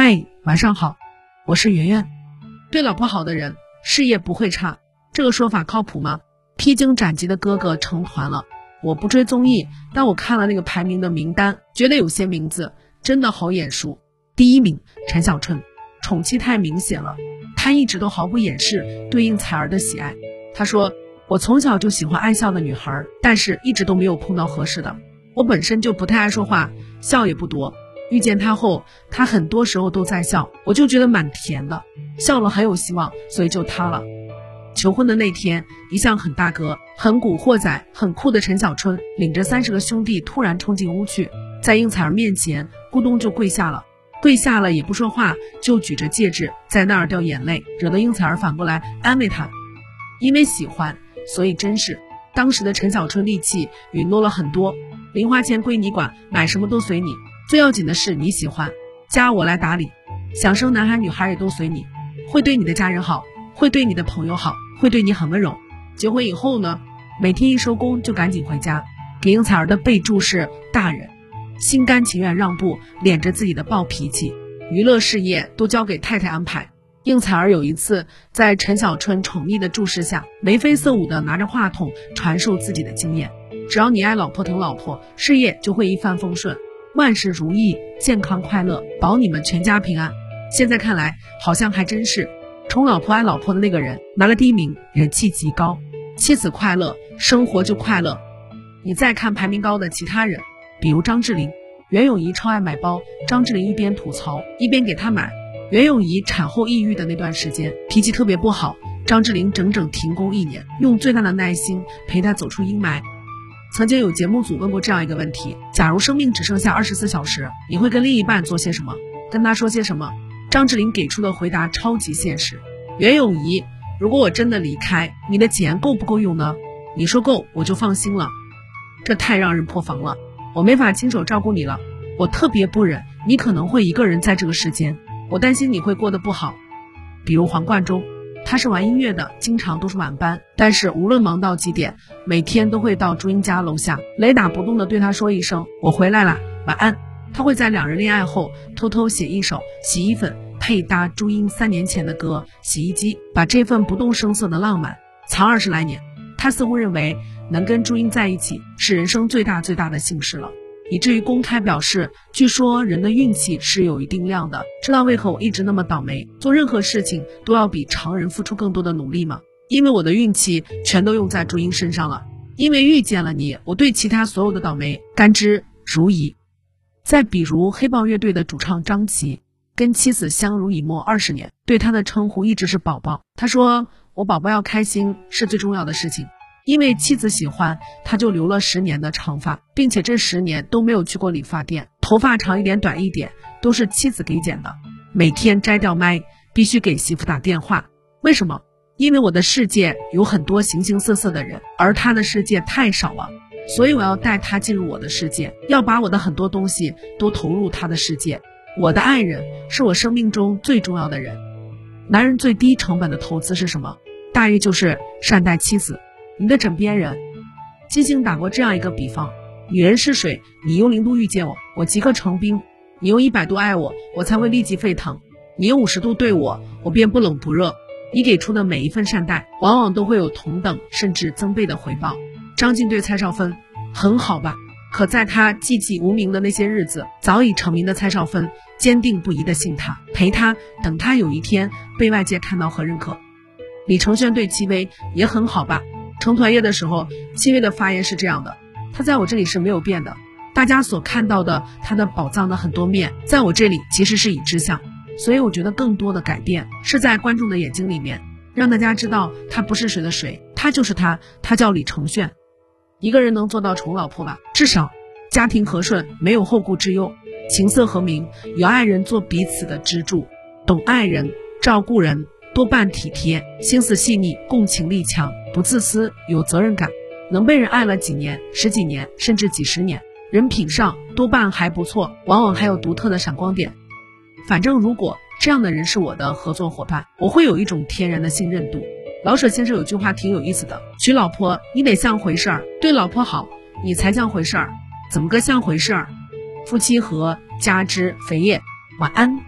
嗨，晚上好，我是圆圆。对老婆好的人，事业不会差，这个说法靠谱吗？披荆斩棘的哥哥成团了。我不追综艺，但我看了那个排名的名单，觉得有些名字真的好眼熟。第一名陈小春，宠妻太明显了，他一直都毫不掩饰对应采儿的喜爱。他说：“我从小就喜欢爱笑的女孩，但是一直都没有碰到合适的。我本身就不太爱说话，笑也不多。遇见他后，他很多时候都在笑，我就觉得蛮甜的，笑了很有希望，所以就他了。”求婚的那天，一向很大哥、很古惑仔、很酷的陈小春，领着三十个兄弟突然冲进屋去，在应采儿面前咕咚就跪下了，跪下了也不说话，就举着戒指在那儿掉眼泪，惹得应采儿反过来安慰他，因为喜欢，所以真实。当时的陈小春力气允诺了很多，零花钱归你管，买什么都随你，最要紧的是你喜欢，家我来打理，想生男孩女孩也都随你，会对你的家人好，会对你的朋友好。会对你很温柔。结婚以后呢，每天一收工就赶紧回家。给应采儿的备注是大人，心甘情愿让步，敛着自己的暴脾气，娱乐事业都交给太太安排。应采儿有一次在陈小春宠溺的注视下，眉飞色舞的拿着话筒传授自己的经验：只要你爱老婆疼老婆，事业就会一帆风顺，万事如意，健康快乐，保你们全家平安。现在看来，好像还真是。宠老婆爱老婆的那个人拿了第一名，人气极高，妻子快乐，生活就快乐。你再看排名高的其他人，比如张智霖，袁咏仪超爱买包，张智霖一边吐槽一边给她买。袁咏仪产后抑郁的那段时间，脾气特别不好，张智霖整整停工一年，用最大的耐心陪她走出阴霾。曾经有节目组问过这样一个问题：假如生命只剩下二十四小时，你会跟另一半做些什么？跟他说些什么？张智霖给出的回答超级现实。袁咏仪，如果我真的离开，你的钱够不够用呢？你说够，我就放心了。这太让人破防了，我没法亲手照顾你了。我特别不忍你可能会一个人在这个世间，我担心你会过得不好。比如黄贯中，他是玩音乐的，经常都是晚班，但是无论忙到几点，每天都会到朱茵家楼下，雷打不动的对他说一声：“我回来了，晚安。”他会在两人恋爱后偷偷写一首洗衣粉配搭朱茵三年前的歌《洗衣机》，把这份不动声色的浪漫藏二十来年。他似乎认为能跟朱茵在一起是人生最大最大的幸事了，以至于公开表示：“据说人的运气是有一定量的，知道为何我一直那么倒霉，做任何事情都要比常人付出更多的努力吗？因为我的运气全都用在朱茵身上了，因为遇见了你，我对其他所有的倒霉甘之如饴。”再比如黑豹乐队的主唱张琪，跟妻子相濡以沫二十年，对他的称呼一直是宝宝。他说：“我宝宝要开心是最重要的事情。”因为妻子喜欢，他就留了十年的长发，并且这十年都没有去过理发店，头发长一点、短一点都是妻子给剪的。每天摘掉麦，必须给媳妇打电话。为什么？因为我的世界有很多形形色色的人，而他的世界太少了。所以我要带他进入我的世界，要把我的很多东西都投入他的世界。我的爱人是我生命中最重要的人。男人最低成本的投资是什么？大约就是善待妻子。你的枕边人，金星打过这样一个比方：女人是水，你用零度遇见我，我即刻成冰；你用一百度爱我，我才会立即沸腾；你用五十度对我，我便不冷不热。你给出的每一份善待，往往都会有同等甚至增倍的回报。张晋对蔡少芬很好吧？可在他寂寂无名的那些日子，早已成名的蔡少芬坚定不移的信他，陪他，等他有一天被外界看到和认可。李承铉对戚薇也很好吧？成团夜的时候，戚薇的发言是这样的：他在我这里是没有变的，大家所看到的他的宝藏的很多面，在我这里其实是已知相。所以我觉得更多的改变是在观众的眼睛里面，让大家知道他不是谁的谁，他就是他，他叫李承铉。一个人能做到宠老婆吧？至少家庭和顺，没有后顾之忧，琴瑟和鸣，有爱人做彼此的支柱，懂爱人，照顾人，多半体贴，心思细腻，共情力强，不自私，有责任感，能被人爱了几年、十几年，甚至几十年，人品上多半还不错，往往还有独特的闪光点。反正如果这样的人是我的合作伙伴，我会有一种天然的信任度。老舍先生有句话挺有意思的：娶老婆你得像回事儿，对老婆好，你才像回事儿。怎么个像回事儿？夫妻和家之肥业。晚安。